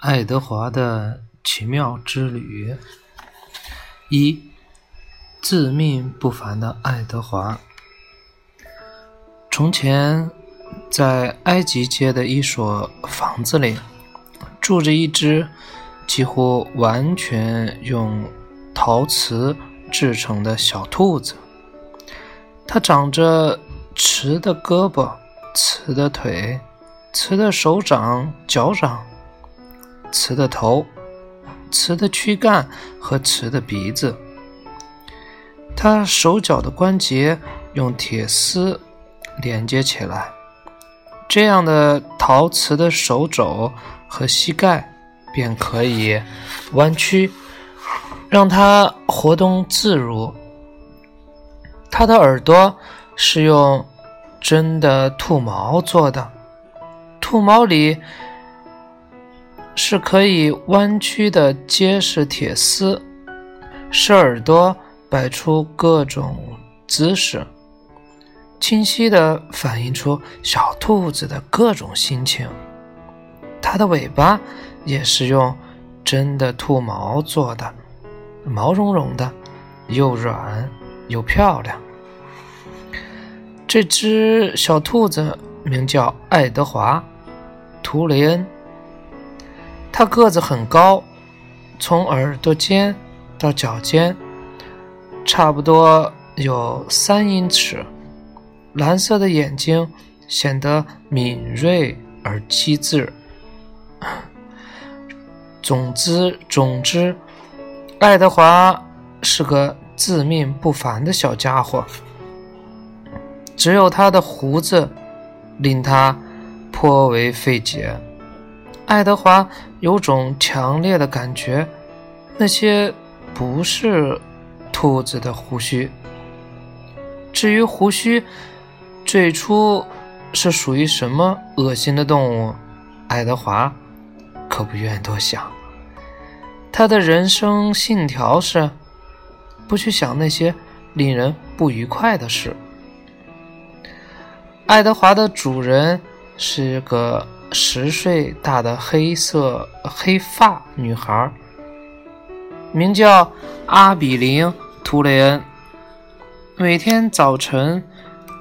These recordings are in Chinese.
爱德华的奇妙之旅。一，自命不凡的爱德华。从前，在埃及街的一所房子里，住着一只几乎完全用陶瓷制成的小兔子。它长着瓷的胳膊、瓷的腿、瓷的手掌、脚掌。瓷的头，瓷的躯干和瓷的鼻子，它手脚的关节用铁丝连接起来，这样的陶瓷的手肘和膝盖便可以弯曲，让它活动自如。它的耳朵是用真的兔毛做的，兔毛里。是可以弯曲的结实铁丝，使耳朵摆出各种姿势，清晰地反映出小兔子的各种心情。它的尾巴也是用真的兔毛做的，毛茸茸的，又软又漂亮。这只小兔子名叫爱德华·图雷恩。他个子很高，从耳朵尖到脚尖，差不多有三英尺。蓝色的眼睛显得敏锐而机智。总之，总之，爱德华是个自命不凡的小家伙。只有他的胡子令他颇为费解。爱德华有种强烈的感觉，那些不是兔子的胡须。至于胡须最初是属于什么恶心的动物，爱德华可不愿多想。他的人生信条是不去想那些令人不愉快的事。爱德华的主人是个。十岁大的黑色黑发女孩，名叫阿比林·图雷恩。每天早晨，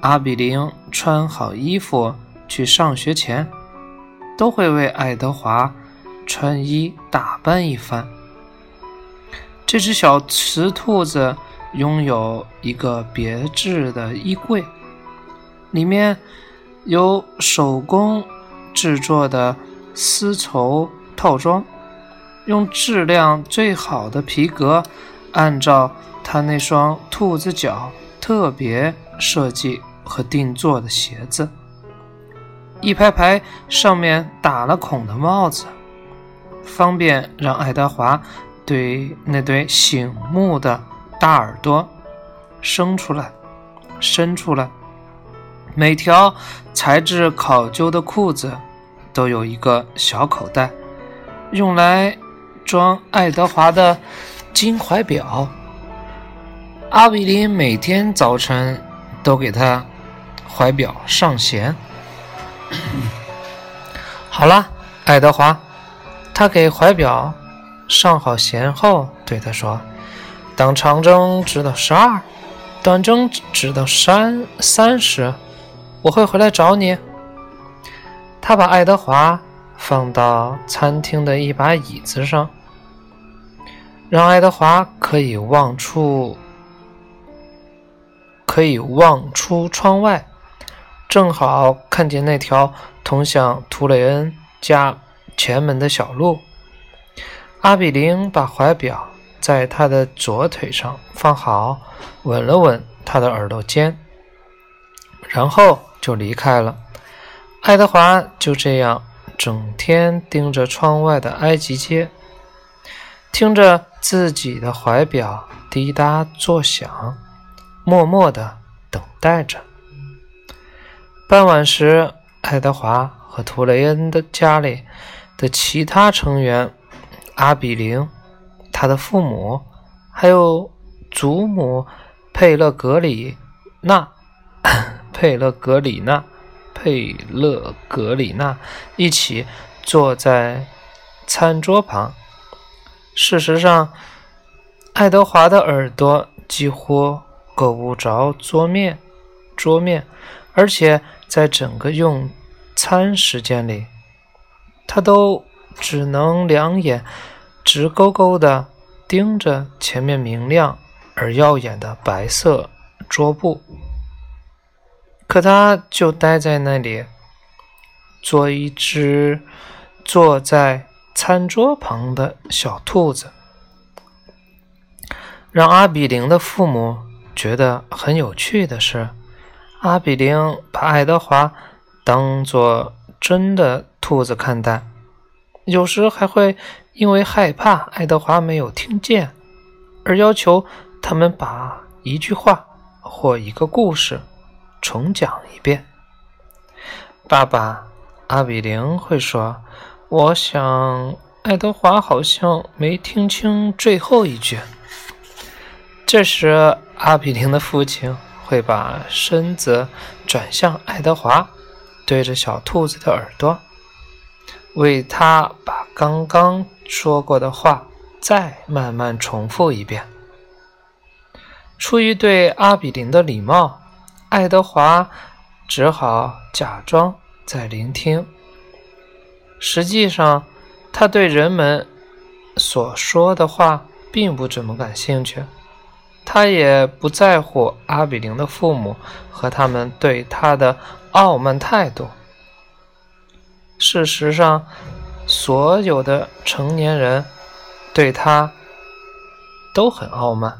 阿比林穿好衣服去上学前，都会为爱德华穿衣打扮一番。这只小雌兔子拥有一个别致的衣柜，里面有手工。制作的丝绸套装，用质量最好的皮革，按照他那双兔子脚特别设计和定做的鞋子，一排排上面打了孔的帽子，方便让爱德华对那对醒目的大耳朵伸出来，伸出来。每条材质考究的裤子都有一个小口袋，用来装爱德华的金怀表。阿比林每天早晨都给他怀表上弦。好了，爱德华，他给怀表上好弦后，对他说：“当长针指到十二，短针指到三三十。”我会回来找你。他把爱德华放到餐厅的一把椅子上，让爱德华可以望出可以望出窗外，正好看见那条通向图雷恩家前门的小路。阿比林把怀表在他的左腿上放好，吻了吻他的耳朵尖，然后。就离开了。爱德华就这样整天盯着窗外的埃及街，听着自己的怀表滴答作响，默默地等待着。傍晚时，爱德华和图雷恩的家里的其他成员——阿比林、他的父母，还有祖母佩勒格里娜。佩勒格里娜，佩勒格里娜一起坐在餐桌旁。事实上，爱德华的耳朵几乎够不着桌面，桌面，而且在整个用餐时间里，他都只能两眼直勾勾地盯着前面明亮而耀眼的白色桌布。可他就待在那里，做一只坐在餐桌旁的小兔子，让阿比林的父母觉得很有趣的是，阿比林把爱德华当做真的兔子看待，有时还会因为害怕爱德华没有听见，而要求他们把一句话或一个故事。重讲一遍。爸爸，阿比林会说：“我想，爱德华好像没听清最后一句。”这时，阿比林的父亲会把身子转向爱德华，对着小兔子的耳朵，为他把刚刚说过的话再慢慢重复一遍。出于对阿比林的礼貌。爱德华只好假装在聆听。实际上，他对人们所说的话并不怎么感兴趣。他也不在乎阿比林的父母和他们对他的傲慢态度。事实上，所有的成年人对他都很傲慢。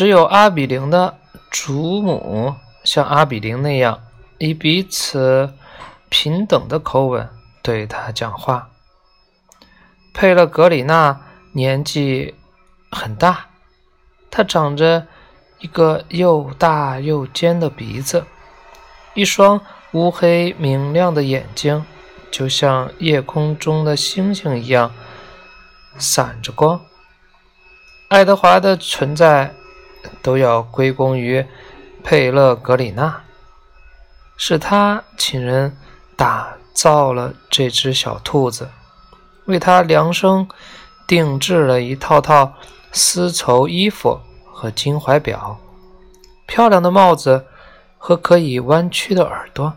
只有阿比林的祖母像阿比林那样，以彼此平等的口吻对他讲话。佩勒格里娜年纪很大，她长着一个又大又尖的鼻子，一双乌黑明亮的眼睛，就像夜空中的星星一样闪着光。爱德华的存在。都要归功于佩勒格里娜，是他请人打造了这只小兔子，为他量身定制了一套套丝绸衣服和金怀表、漂亮的帽子和可以弯曲的耳朵、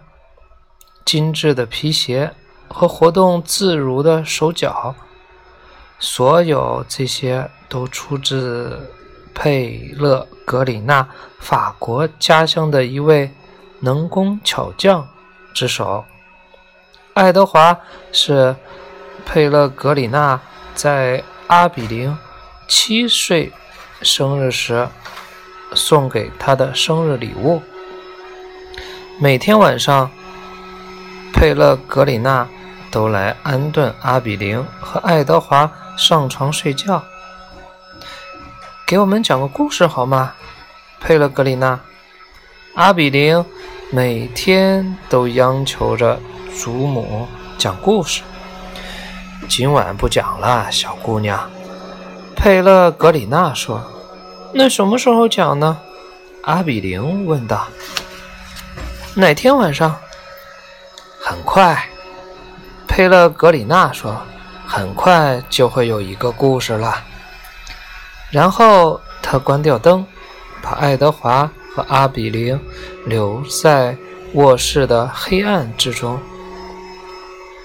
精致的皮鞋和活动自如的手脚，所有这些都出自。佩勒格里纳，法国家乡的一位能工巧匠之手。爱德华是佩勒格里纳在阿比林七岁生日时送给他的生日礼物。每天晚上，佩勒格里纳都来安顿阿比林和爱德华上床睡觉。给我们讲个故事好吗，佩勒格里娜？阿比林每天都央求着祖母讲故事。今晚不讲了，小姑娘。佩勒格里娜说：“那什么时候讲呢？”阿比林问道。“哪天晚上？”很快。佩勒格里娜说：“很快就会有一个故事了。”然后他关掉灯，把爱德华和阿比林留在卧室的黑暗之中。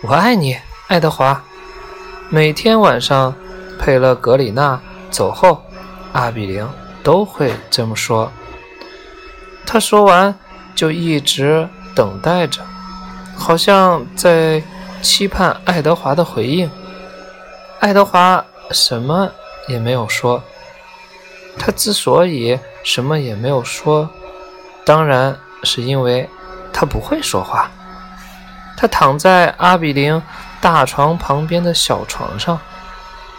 我爱你，爱德华。每天晚上，佩勒格里娜走后，阿比林都会这么说。他说完，就一直等待着，好像在期盼爱德华的回应。爱德华什么也没有说。他之所以什么也没有说，当然是因为他不会说话。他躺在阿比林大床旁边的小床上，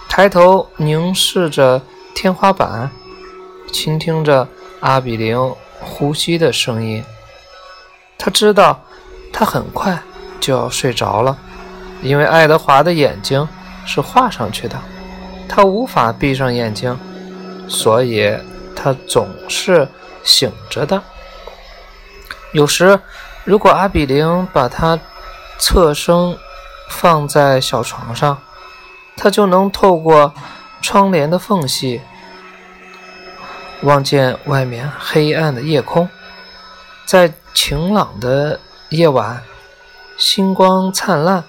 抬头凝视着天花板，倾听着阿比林呼吸的声音。他知道他很快就要睡着了，因为爱德华的眼睛是画上去的，他无法闭上眼睛。所以，他总是醒着的。有时，如果阿比林把他侧身放在小床上，他就能透过窗帘的缝隙望见外面黑暗的夜空。在晴朗的夜晚，星光灿烂，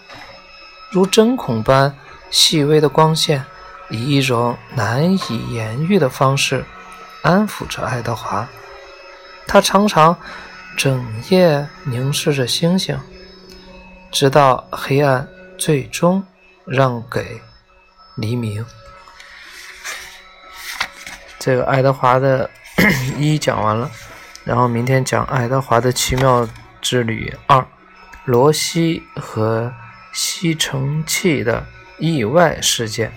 如针孔般细微的光线，以一种难以言喻的方式安抚着爱德华。他常常整夜凝视着星星，直到黑暗最终让给黎明。这个爱德华的 一讲完了。然后明天讲爱德华的奇妙之旅二，罗西和吸尘器的意外事件。